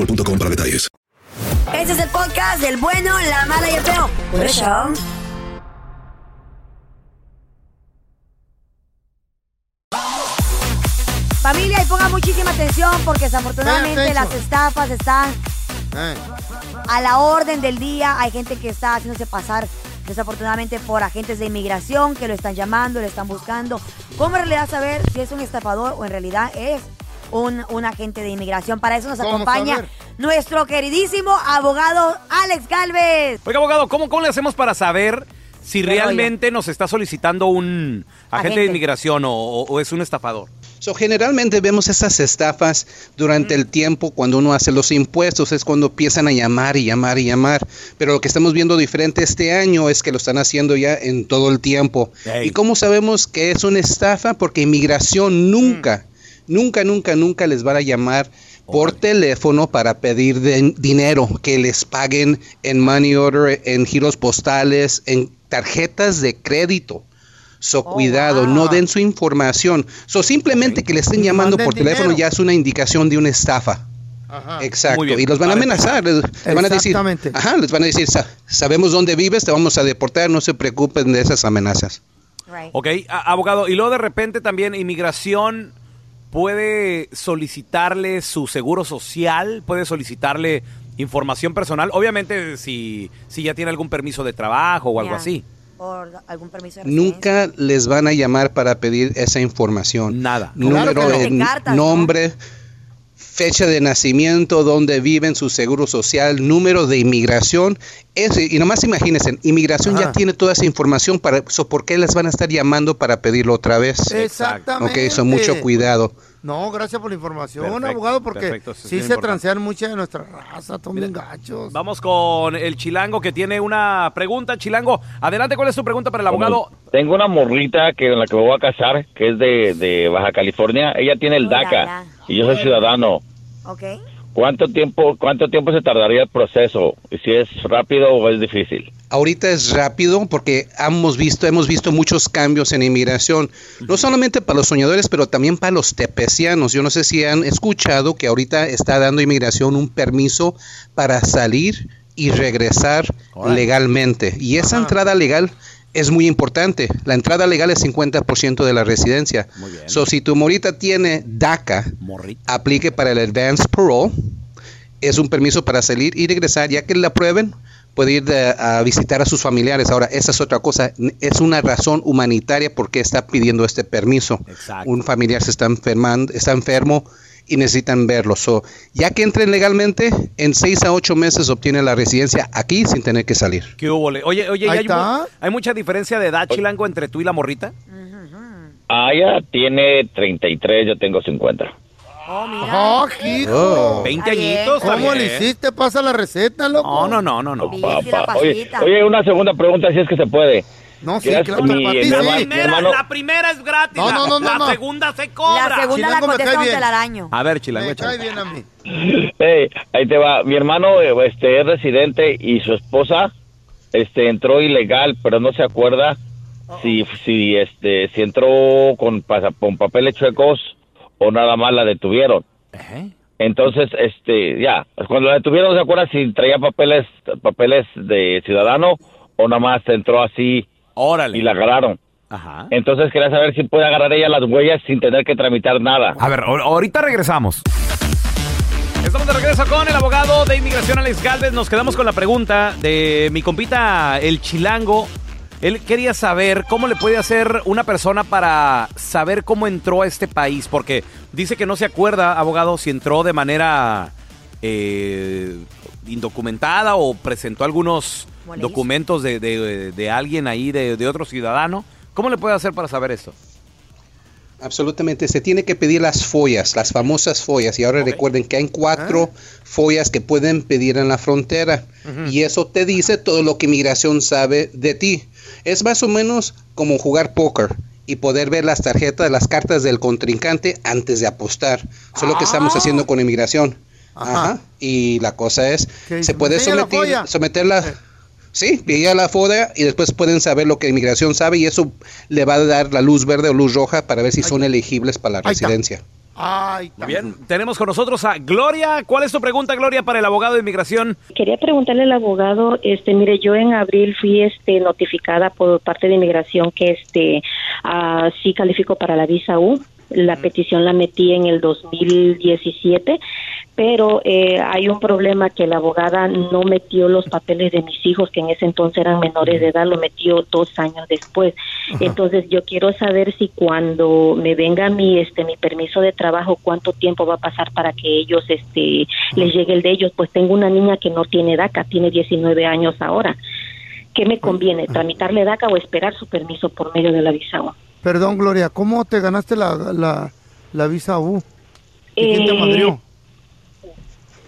boostmobile.com para detalles. Este es el podcast del bueno, la mala y el feo. Por eso. Familia, y pongan muchísima atención porque desafortunadamente las estafas están Eh. a la orden del día. Hay gente que está haciéndose pasar desafortunadamente por agentes de inmigración que lo están llamando, lo están buscando. ¿Cómo en realidad saber si es un estafador o en realidad es un, un agente de inmigración? Para eso nos ¿Cómo acompaña nuestro queridísimo abogado Alex Galvez. Oiga, abogado, ¿cómo, ¿cómo le hacemos para saber si ¿Qué realmente nos está solicitando un agente, Agente. de inmigración o, o- o es un estafador? So, generalmente vemos estas estafas durante el tiempo cuando uno hace los impuestos, es cuando empiezan a llamar y llamar y llamar. Pero lo que estamos viendo diferente este año es que lo están haciendo ya en todo el tiempo. ¿Y cómo sabemos que es una estafa? Porque inmigración nunca, nunca, nunca, nunca les van a llamar por teléfono para pedir de- dinero, que les paguen en money order, en giros postales, en tarjetas de crédito. So, cuidado, no den su información. So, simplemente que le estén llamando manden por teléfono dinero. ya es una indicación de una estafa. Exacto. Muy bien. Y los van a amenazar. Les, les van a decir, Exactamente. ajá, les van a decir, "Sa- sabemos dónde vives, te vamos a deportar, no se preocupen de esas amenazas. Ok, a- abogado, y luego de repente también inmigración puede solicitarle su seguro social, puede solicitarle información personal, obviamente si, si ya tiene algún permiso de trabajo o algo así. Por algún permiso de Nunca les van a llamar para pedir esa información. Nada. Número Claro de no. Cartas, ¿no? Fecha de nacimiento, dónde viven, su seguro social, número de inmigración. Ese, y nomás imagínense, inmigración ya tiene toda esa información, para, so, ¿por qué les van a estar llamando para pedirlo otra vez? Exactamente. Ok, so mucho cuidado. No, gracias por la información, Perfecto, abogado, porque perfecto, eso sí se transean muchas de nuestra raza, bien gachos. Vamos con el Chilango que tiene una pregunta. Chilango, adelante, ¿cuál es tu pregunta para el abogado? Tengo una morrita que con la que me voy a casar, que es de, de Baja California. Ella tiene el DACA y yo soy ciudadano. Ok. ¿Cuánto tiempo, cuánto tiempo se tardaría el proceso? ¿Y si es rápido o es difícil? Ahorita es rápido porque hemos visto, hemos visto muchos cambios en inmigración, no solamente para los soñadores, pero también para los tepecianos. Yo no sé si han escuchado que ahorita está dando inmigración un permiso para salir y regresar legalmente. Y esa entrada legal es muy importante. La entrada legal es 50% de la residencia. So, si tu morita tiene DACA, aplique para el Advance Parole. Es un permiso para salir y regresar. Ya que la aprueben, puede ir de- a visitar a sus familiares. Ahora, esa es otra cosa. Es una razón humanitaria por qué está pidiendo este permiso. Un familiar se está enfermando, está enfermo y necesitan verlo. So, ya que entren legalmente, en seis a ocho meses obtiene la residencia aquí sin tener que salir. ¿Qué hubo? Oye, oye, ¿y Ahí hay, mu- ¿hay mucha diferencia de edad, Chilango, entre tú y la morrita? Ah, ella tiene 33, yo tengo 50. ¡Oh, hijo! Oh. 20 añitos, ¿Cómo le hiciste? Pasa la receta, loco. No, no, no, no, no. Papá. Oye, oye, una segunda pregunta, si es que se puede. No, sí, claro, mi, para ti, mi sí. hermano- Mi primera- hermano- la primera es gratis. No, no, no, la, no, segunda se cobra. La segunda Chilango la contesta un bien. telaraño. A ver, chilango, Me échale. cae bien a mí. Hey, ahí te va. Mi hermano eh, este, es residente y su esposa este, entró ilegal, pero no se acuerda si, si, este, si entró con, con papeles chuecos o nada más la detuvieron. Entonces, este, ya, cuando la detuvieron, no se acuerda si traía papeles, papeles de ciudadano o nada más entró así y la agarraron. Ajá. Entonces quería saber si puede agarrar ella las huellas sin tener que tramitar nada. A ver, ahor- ahorita regresamos. Estamos de regreso con el abogado de inmigración Alex Galvez. Nos quedamos con la pregunta de mi compita el chilango. Él quería saber cómo le puede hacer una persona para saber cómo entró a este país, porque dice que no se acuerda, abogado, si entró de manera eh, indocumentada o presentó algunos. Documentos de, de- de alguien ahí, de, de otro ciudadano. ¿Cómo le puede hacer para saber esto? Absolutamente, se tiene que pedir las follas, las famosas follas. Y ahora recuerden que hay cuatro follas que pueden pedir en la frontera. Y eso te dice todo lo que inmigración sabe de ti. Es más o menos como jugar póker y poder ver las tarjetas, las cartas del contrincante antes de apostar. Eso es lo que estamos haciendo con inmigración. Ajá. Y la cosa es, se puede la someter, folla. Sí, pilla la foda y después pueden saber lo que inmigración sabe y eso le va a dar la luz verde o luz roja para ver si son elegibles para la residencia. Ay, Muy bien, tenemos con nosotros a Gloria. ¿Cuál es tu pregunta, Gloria, para el abogado de inmigración? Quería preguntarle al abogado, este, mire, yo en abril fui, este, notificada por parte de inmigración que, este, ah, sí califico para la visa U. La petición la metí en el 2017, pero eh, hay un problema que la abogada no metió los papeles de mis hijos, que en ese entonces eran menores de edad, lo metió dos años después. Entonces yo quiero saber si cuando me venga mi, este, mi permiso de trabajo, cuánto tiempo va a pasar para que ellos, este, les llegue el de ellos. Pues tengo una niña que no tiene DACA, tiene 19 años ahora. ¿Qué me conviene, tramitarle DACA o esperar su permiso por medio de la visa? Perdón, Gloria, ¿cómo te ganaste la, la, la visa U? ¿Y quién te Eh, madrió?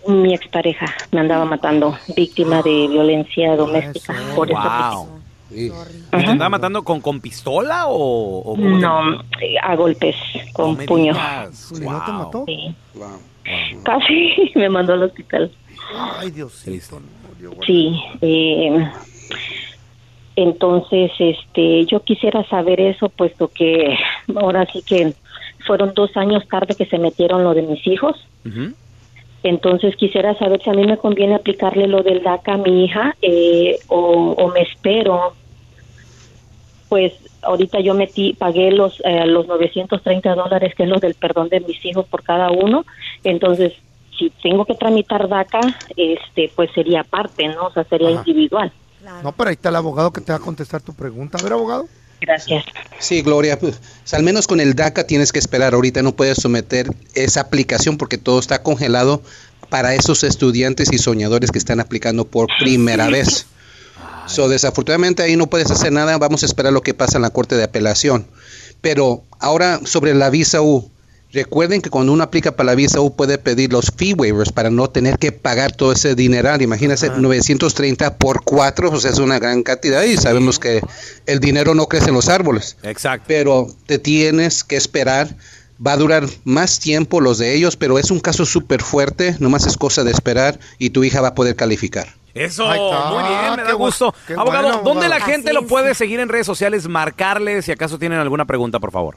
Mi expareja me andaba matando, víctima de violencia doméstica. Por Wow. ¿Y te andaba matando con, con pistola o, o No, eh, a golpes con me puño. ¿Y no te mató? Sí. Casi (laughs) me mandó al hospital. Ay, Diosito. Sí. eh, entonces, este, yo quisiera saber eso, puesto que ahora sí que fueron dos años tarde que se metieron lo de mis hijos. Entonces quisiera saber si a mí me conviene aplicarle lo del DACA a mi hija eh, o, o me espero. Pues ahorita yo metí, pagué los, eh, los 930 dólares, que es lo del perdón de mis hijos por cada uno. Entonces, si tengo que tramitar DACA, este, pues sería aparte, ¿no? O sea, sería Ajá. individual. No, pero ahí está el abogado que te va a contestar tu pregunta. A ver, abogado. Gracias. Sí, Gloria, pues, al menos con el DACA tienes que esperar. Ahorita no puedes someter esa aplicación porque todo está congelado para esos estudiantes y soñadores que están aplicando por primera vez. So, desafortunadamente ahí no puedes hacer nada. Vamos a esperar lo que pasa en la Corte de Apelación. Pero ahora sobre la visa U. Recuerden que cuando uno aplica para la visa U puede pedir los fee waivers para no tener que pagar todo ese dineral. Imagínense, 930 por 4, pues es una gran cantidad y sabemos que el dinero no crece en los árboles. Exacto. Pero te tienes que esperar. Va a durar más tiempo los de ellos, pero es un caso súper fuerte. Nomás es cosa de esperar y tu hija va a poder calificar. Eso, muy bien, me da Qué bu- gusto. abogado, bueno, ¿dónde la gente lo puede seguir en redes sociales? Marcarle si acaso tienen alguna pregunta, por favor.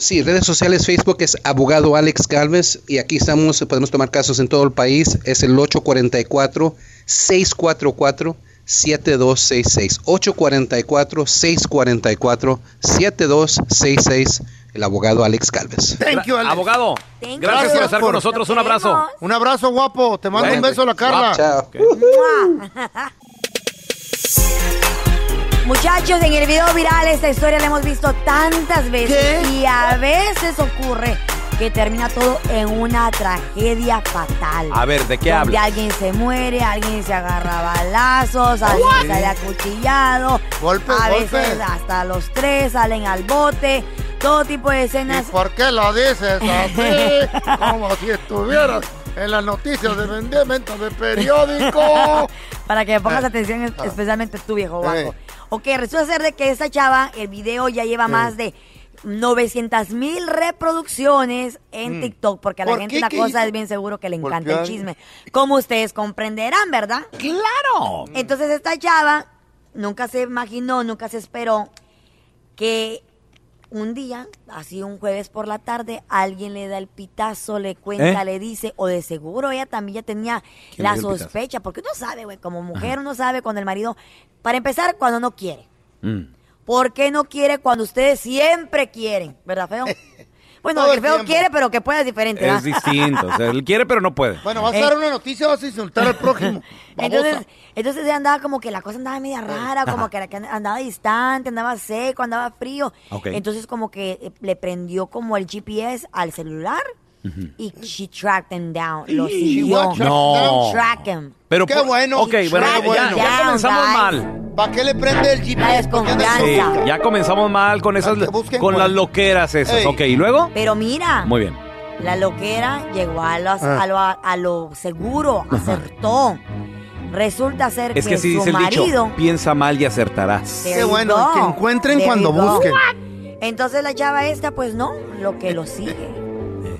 Sí, redes sociales, Facebook es abogado Alex Galvez y aquí estamos, podemos tomar casos en todo el país. Es el 844-644-7266. 844-644-7266. El abogado Alex Galvez. Thank you, Alex. Abogado, gracias por estar con nosotros. Un abrazo. Un abrazo, guapo. Te mando un beso a la Carla. Chao. (laughs) Muchachos, en el video viral esta historia la hemos visto tantas veces y a veces ocurre que termina todo en una tragedia fatal. A ver, ¿de qué donde habla? alguien se muere, alguien se agarra balazos, alguien What? sale acuchillado, Golpes, a golpes. veces hasta los tres salen al bote, todo tipo de escenas. ¿Por qué lo dices así? (laughs) Como si estuvieras En las noticias de vendimiento de periódico. (laughs) Para que pongas Eh. atención, es- Ah. especialmente tú, viejo Eh. Ok, resulta ser de que esta chava, el video ya lleva más de 900 mil reproducciones en Mm. TikTok, porque a la ¿Por gente qué? ¿Qué cosa hizo? es bien seguro que le ¿Por encanta el chisme. Como ustedes comprenderán, ¿verdad? ¡Claro! Entonces esta chava nunca se imaginó, nunca se esperó que un día, así un jueves por la tarde, alguien le da el pitazo, le cuenta, ¿Eh? le dice, o de seguro ella también ya tenía ¿Quién la sospecha, porque uno sabe, güey, como mujer uno sabe cuando el marido, para empezar, cuando no quiere. Mm. ¿Por qué no quiere cuando ustedes siempre quieren? ¿Verdad, feo? (laughs) Bueno, Todo el el feo tiempo. quiere, pero que pueda es diferente. Es distinto. O sea, él quiere, pero no puede. Bueno, vas a Eh. dar una noticia, vas a insultar al prójimo. (laughs) Entonces, Babosa. entonces ella andaba como que la cosa andaba media rara, como Ajá. que, andaba distante, andaba seco, andaba frío. Entonces como que eh, le prendió como el GPS al celular y she tracked him down. Lo siguió. No. Track him. Pero Qué por- bueno. Ok, bueno, ya, it ya down, comenzamos guys. mal. ¿Para qué le prende el GPS? ¿Por qué desconfianza. Sí, ya comenzamos mal con esas, Para que busquen con cuál. las loqueras esas. Ey. Ok, ¿y luego? Pero mira, Muy bien. la loquera llegó a, los- Ah. a, lo, a lo seguro, acertó. Resulta ser Es que que así su dice el marido... dicho, piensa mal y acertarás. There Qué you bueno, go. que encuentren There cuando you go. busquen. Entonces la chava esta, pues no, lo que lo sigue.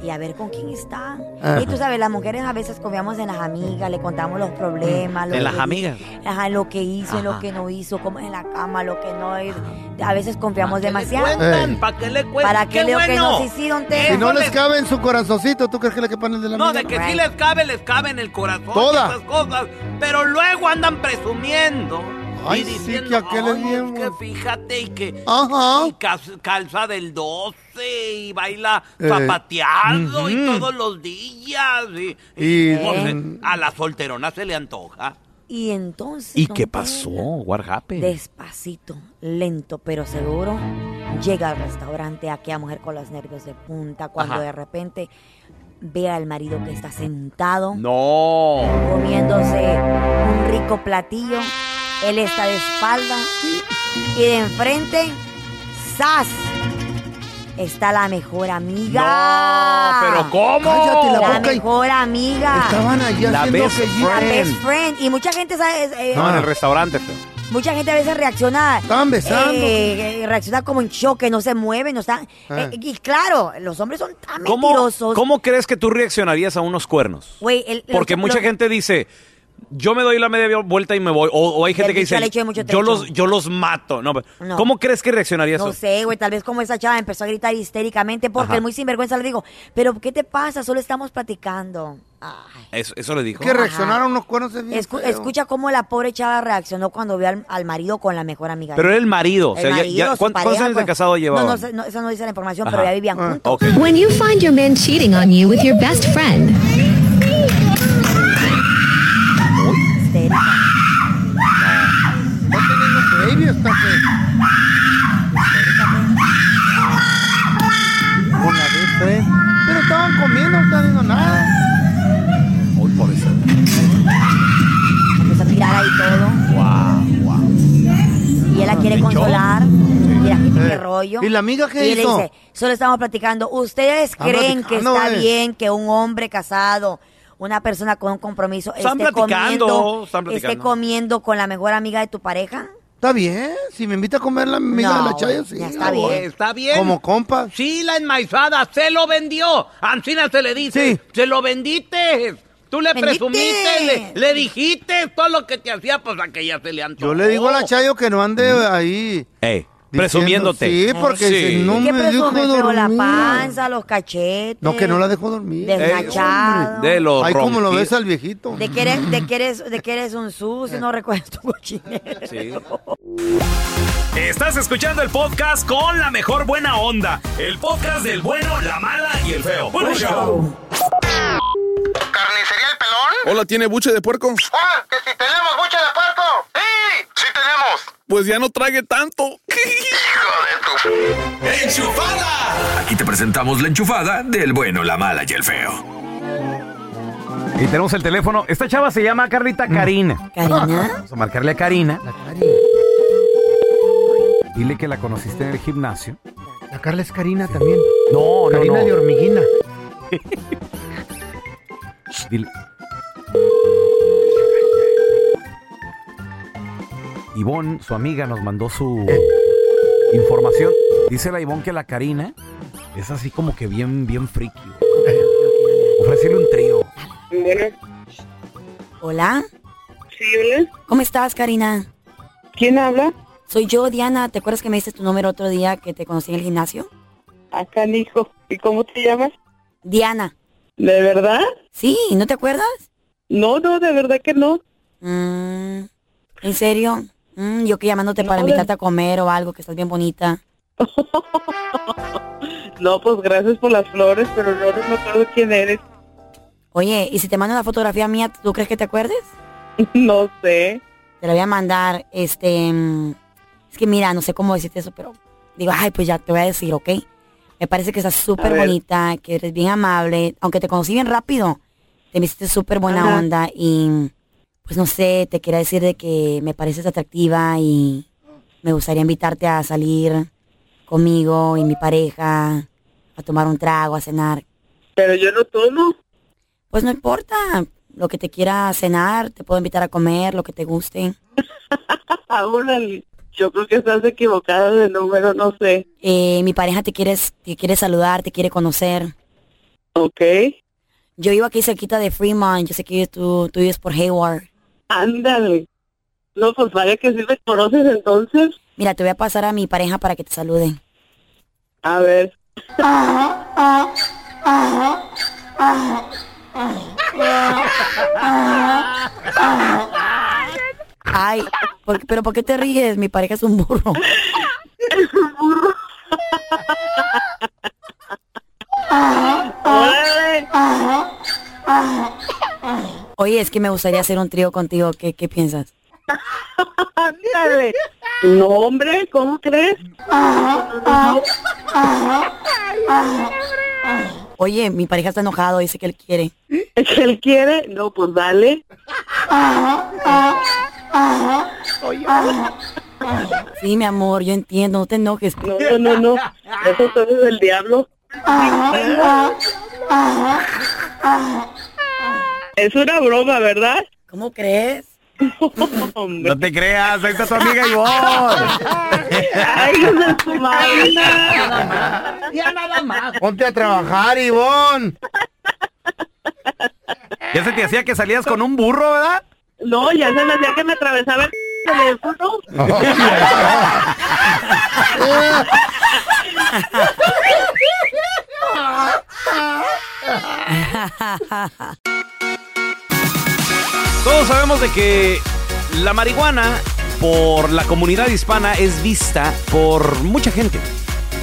Y a ver con quién está. Ajá. Y tú sabes, las mujeres a veces confiamos en las amigas, le contamos los problemas. lo ¿En las amigas? Ajá, lo que hizo, Ajá. lo que no hizo, cómo es en la cama, lo que no. y a veces confiamos demasiado. Ey. ¿Para qué le cuentan? ¿Para qué leo que no? Sí, sí, don Teo. Si no les cabe en su corazoncito, ¿tú crees que le quepan el de la No, amiga? de que Right. sí les cabe, les cabe en el corazón Toda. esas cosas. Pero luego andan presumiendo. Ay, y sí, diciendo, que aquel es "Ay, bien, que güey". fíjate y que Ajá. y cas- calza del 12 y baila Eh, zapateado y todos los días. Y, Y- pues, Mm. a la solterona se le antoja. Y entonces. ¿Y qué pasó? What happened? Despacito, lento pero seguro, llega al restaurante aquella mujer con los nervios de punta cuando Ajá. de repente ve al marido que está sentado No. comiéndose un rico platillo. Él está de espalda y de enfrente, ¡zas! Está la mejor amiga. No, pero ¿cómo? Cállate la La boca y- mejor amiga. Estaban allí La haciendo best La best friend. Y mucha gente sabe, eh, No, en el restaurante. Mucha gente a veces reacciona. Estaban besando. eh, reacciona como en choque, no se mueve, no está. Ah. eh, y claro, los hombres son tan ¿Cómo, mentirosos. ¿Cómo crees que tú reaccionarías a unos cuernos? El- Porque mucha gente dice, yo me doy la media vuelta y me voy. O, o hay gente que dice, yo los, yo los mato. No, No. ¿Cómo crees que reaccionaría No eso? sé, güey, tal vez como esa chava empezó a gritar histéricamente porque Ajá. el muy sinvergüenza le digo, pero ¿qué te pasa? Solo estamos platicando. Ay. Eso, eso le dijo. Que reaccionaron unos cuernos es bien Escu- feo. escucha cómo la pobre chava reaccionó cuando vio al, al marido con la mejor amiga. Pero era el marido. o sea, El ya- marido, ya- su ¿cuán- ¿Cuántos pareja, años de pues. casado llevaban? No, no, no, eso no dice la información, Ajá. pero ya vivían Ah, juntos. ok. When you find your man cheating on you with your best friend, hasta que... Con la friend. Pero estaban comiendo, no estaban haciendo nada. Uy, por eso. Empezó a tirar ahí todo. Wow, wow. Y él la quiere ¿Le echó? consolar. Mira, qué, Eh, rollo. ¿y la amiga qué y le hizo? dice, solo estamos platicando. ¿Ustedes Están creen que platicando, está eh. bien que un hombre casado, una persona con un compromiso, Están esté platicando, comiendo, están platicando. esté comiendo con la mejor amiga de tu pareja? Está bien, si me invita a comer la amiga No, de la Chayo, sí. ya está voy. bien. Está bien. Como compa. Sí, la enmaizada se lo vendió. Ancina se le dice. Sí. Se lo vendiste. Tú le presumiste, le, le dijiste todo lo que te hacía, pues a que ya se le antojó. Yo le digo a la Chayo que no ande ahí. Ey, presumiéndote. Sí, porque Sí. si no ¿Y qué me presume? Pero la dormir. panza, los cachetes. No, que no la dejo dormir. Desmachado. De los Ay, como lo ves al viejito. De que eres, de que eres, de que eres un sucio, no recuerdas tu cochinero. Sí. Estás escuchando el podcast con la mejor buena onda. El podcast del bueno, la mala y el feo. Buen show. ¿Carnicería El Pelón? Hola, ¿tiene buche de puerco? ¡Ah! ¡Que si tenemos buche de puerco! ¡Sí! ¡Sí tenemos! Pues ya no trague tanto. ¡Hijo de tu... ¡Enchufada! Aquí te presentamos la enchufada del bueno, la mala y el feo. Y tenemos el teléfono. Esta chava se llama Carlita Karina. ¿Karina? (laughs) Vamos a marcarle a Karina. Dile que la conociste en el gimnasio. La Carla es Karina también. No, no, Karina no. de hormiguina. (laughs) Dile. Ivonne, su amiga, nos mandó su información. Dice la Ivonne que la Karina es así como que bien, bien friki. Ofrecerle un trío. Hola. Sí, hola. ¿Cómo estás, Karina? ¿Quién habla? Soy yo, Diana. ¿Te acuerdas que me diste tu número otro día que te conocí en el gimnasio? Acá, hijo. ¿Y cómo te llamas? Diana. ¿De verdad? Sí, ¿no te acuerdas? No, no, de verdad que no. Mm, ¿En serio? Mm, yo que llamándote para No, de- invitarte a comer o algo, que estás bien bonita. (laughs) No, pues gracias por las flores, pero no acuerdo quién eres. Oye, ¿y si te mando una fotografía mía, tú crees que te acuerdes? (laughs) No sé. Te la voy a mandar, este... mm, Es que mira, no sé cómo decirte eso, pero... Digo, ay, pues ya te voy a decir, ¿ok? Me parece que estás súper bonita, que eres bien amable, aunque te conocí bien rápido. Te viste súper buena Ajá. onda y... Pues no sé, te quería decir de que me pareces atractiva y me gustaría invitarte a salir conmigo y mi pareja, a tomar un trago, a cenar. Pero yo no tomo. Pues no importa, lo que te quiera cenar, te puedo invitar a comer, lo que te guste. (laughs) Órale. Yo creo que estás equivocada de número, no sé. Eh, mi pareja te quiere, te quiere saludar, te quiere conocer. Ok. Yo vivo aquí cerquita de Fremont, yo sé que tú, tú vives por Hayward. Ándale. No, pues vaya que sí me conoces entonces. Mira, te voy a pasar a mi pareja para que te salude. A ver. Ay, ¿por- pero ¿por qué te ríes? Mi pareja es un burro. (laughs) Oye, es que me gustaría hacer un trío contigo. ¿Qué, qué piensas? No, hombre, ¿cómo crees? Oye, mi pareja está enojado, dice que él quiere. ¿Que él quiere? No, pues dale. Sí, mi amor, yo entiendo, no te enojes. No, no, no, no. Eso entonces es el diablo. Es una broma, ¿verdad? ¿Cómo crees? (laughs) No te creas, ahí está tu amiga Ivonne. Ay, hijo de tu madre. Ya nada más. Ponte a trabajar, Ivonne. Ya se te hacía que salías con un burro, ¿verdad? No, ya se me hacía que me atravesaba el teléfono. (laughs) (laughs) Todos sabemos de que la marihuana por la comunidad hispana es vista por mucha gente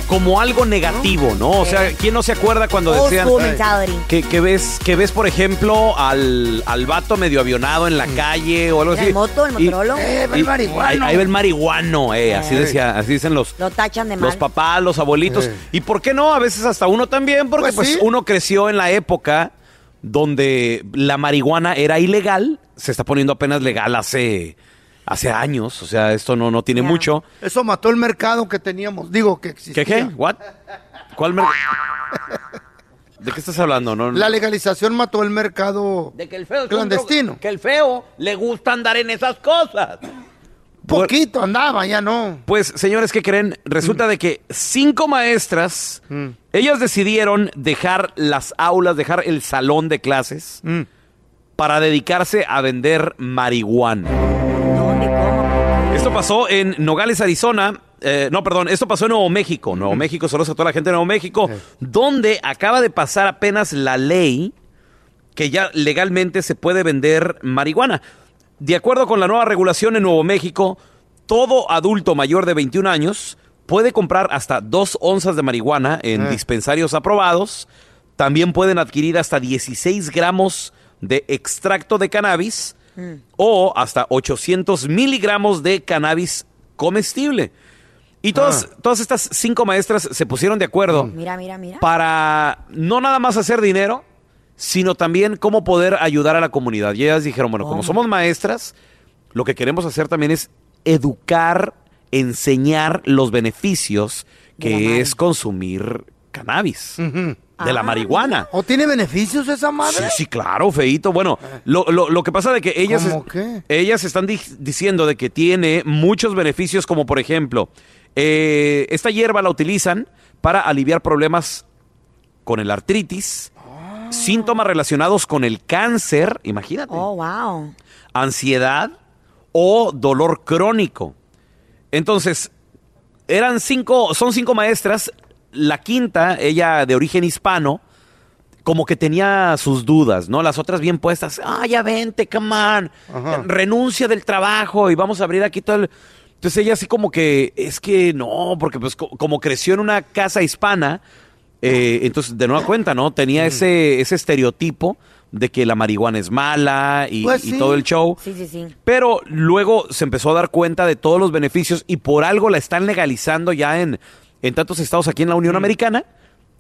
como algo negativo, ¿no? O sea, ¿quién no se acuerda cuando Old decían school mentality. que, que ves, que ves, por ejemplo, al, al vato medio avionado en la calle o algo así? el moto, el Y- Motorola. Eh, va el y- marihuano. Ahí, ahí va el marihuano, eh, así Eh. decía, así dicen los, Lo tachan de mal. los papás, los abuelitos. Eh. ¿Y por qué no? A veces hasta uno también, porque Pues pues, sí. uno creció en la época donde la marihuana era ilegal, se está poniendo apenas legal hace, hace años, o sea, esto no, no tiene mucho. Eso mató el mercado que teníamos. Digo, que existía. ¿Qué qué? ¿What? ¿Cuál mer- (laughs) ¿De qué estás hablando? No, no. La legalización mató el mercado De que el feo clandestino. que el feo le gusta andar en esas cosas. Poquito andaba, ya no. Pues, señores, ¿qué creen? Resulta de que cinco maestras, Mm. ellas decidieron dejar las aulas, dejar el salón de clases Mm. para dedicarse a vender marihuana. Esto pasó en Nogales, Arizona. Eh, no, perdón, esto pasó en Nuevo México. Nuevo México, saludos a toda la gente de Nuevo México, donde acaba de pasar apenas la ley que ya legalmente se puede vender marihuana. De acuerdo con la nueva regulación en Nuevo México, todo adulto mayor de 21 años puede comprar hasta dos onzas de marihuana en Eh. dispensarios aprobados. También pueden adquirir hasta 16 gramos de extracto de cannabis o hasta 800 miligramos de cannabis comestible. Y todas, todas estas cinco maestras se pusieron de acuerdo Mira, mira, mira. para no nada más hacer dinero, sino también cómo poder ayudar a la comunidad. Y ellas dijeron, bueno, como ¿Cómo? somos maestras, lo que queremos hacer también es educar, enseñar los beneficios que es consumir cannabis. De la marihuana. ¿O tiene beneficios esa Sí, madre? sí, claro, feito. Bueno, lo, lo- lo que pasa de que ellas, ¿Cómo qué? ellas están di- diciendo de que tiene muchos beneficios, como por ejemplo, eh, esta hierba la utilizan para aliviar problemas con el artritis, Ah. Síntomas relacionados con el cáncer, imagínate, Oh, wow. ansiedad o dolor crónico. Entonces, eran cinco, son cinco maestras. La quinta, ella de origen hispano, como que tenía sus dudas, ¿no? Las otras bien puestas. Ah, ya vente, come on. Renuncia del trabajo y vamos a abrir aquí todo el... Entonces ella así como que, es que no, porque pues co- como creció en una casa hispana, eh, entonces de nueva cuenta, ¿no? Tenía ese, ese estereotipo de que la marihuana es mala y, Pues y sí. todo el show. Sí, sí, sí. Pero luego se empezó a dar cuenta de todos los beneficios y por algo la están legalizando ya en, en tantos estados aquí en la Unión Americana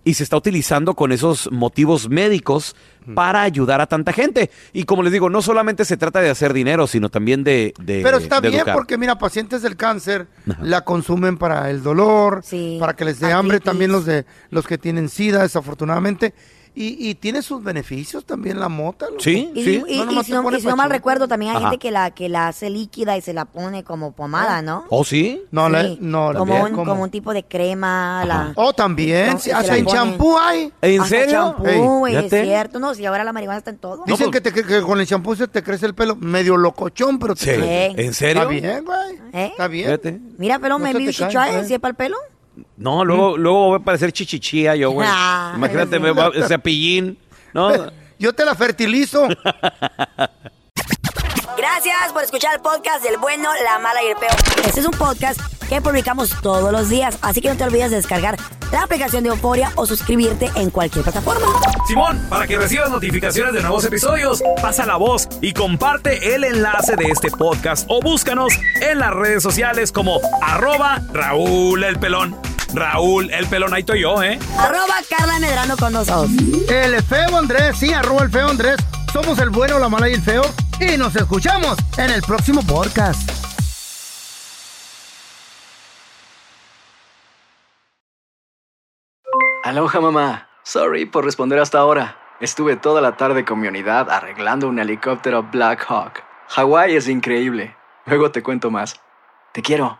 y se está utilizando con esos motivos médicos para ayudar a tanta gente. Y como les digo, no solamente se trata de hacer dinero, sino también de... de- Pero está de bien educar. porque, mira, pacientes del cáncer la consumen para el dolor, para que les dé hambre, también los de los que tienen sida, desafortunadamente. Y, y tiene sus beneficios también la mota. loco. Sí, Y, y- y- No y nomás si no, pone y si no mal recuerdo, también hay Ajá. gente que la, que la hace líquida y se la pone como pomada, ¿no? ¿Oh, sí? No, Sí. la- no, como, también, un, como un tipo de crema. La, Oh, también. Sí, hasta en champú hay. ¿En Hasta serio? champú, Ey, güey, es cierto. No, si ahora la marihuana está en todo. Dicen que, te- que- que con el champú se te crece el pelo medio locochón, pero te Sí. crece. ¿En serio? Está bien, güey. ¿Eh? Está bien. Fíjate. Mira, pero No me it, eh. si es para el pelo. No, luego, luego voy a parecer chichichía yo, güey. Ah, Imagínate, me va, ese pillín, ¿no? (laughs) Yo te la fertilizo. (laughs) Gracias por escuchar el podcast del bueno, la mala y el peor. Este es un podcast que publicamos todos los días, así que no te olvides de descargar la aplicación de Euforia o suscribirte en cualquier plataforma. Simón, para que recibas notificaciones de nuevos episodios, pasa la voz y comparte el enlace de este podcast o búscanos en las redes sociales como arroba Raúl el Pelón. Raúl el Pelón, ahí estoy yo, ¿eh? Arroba Carla Medrano con nosotros. El feo Andrés, sí, arroba el feo Andrés. Somos el bueno, la mala y el feo. Y nos escuchamos en el próximo podcast. Aloha mamá. Sorry por responder hasta ahora. Estuve toda la tarde con mi unidad arreglando un helicóptero Black Hawk. Hawái es increíble. Luego te cuento más. Te quiero.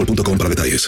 para detalles.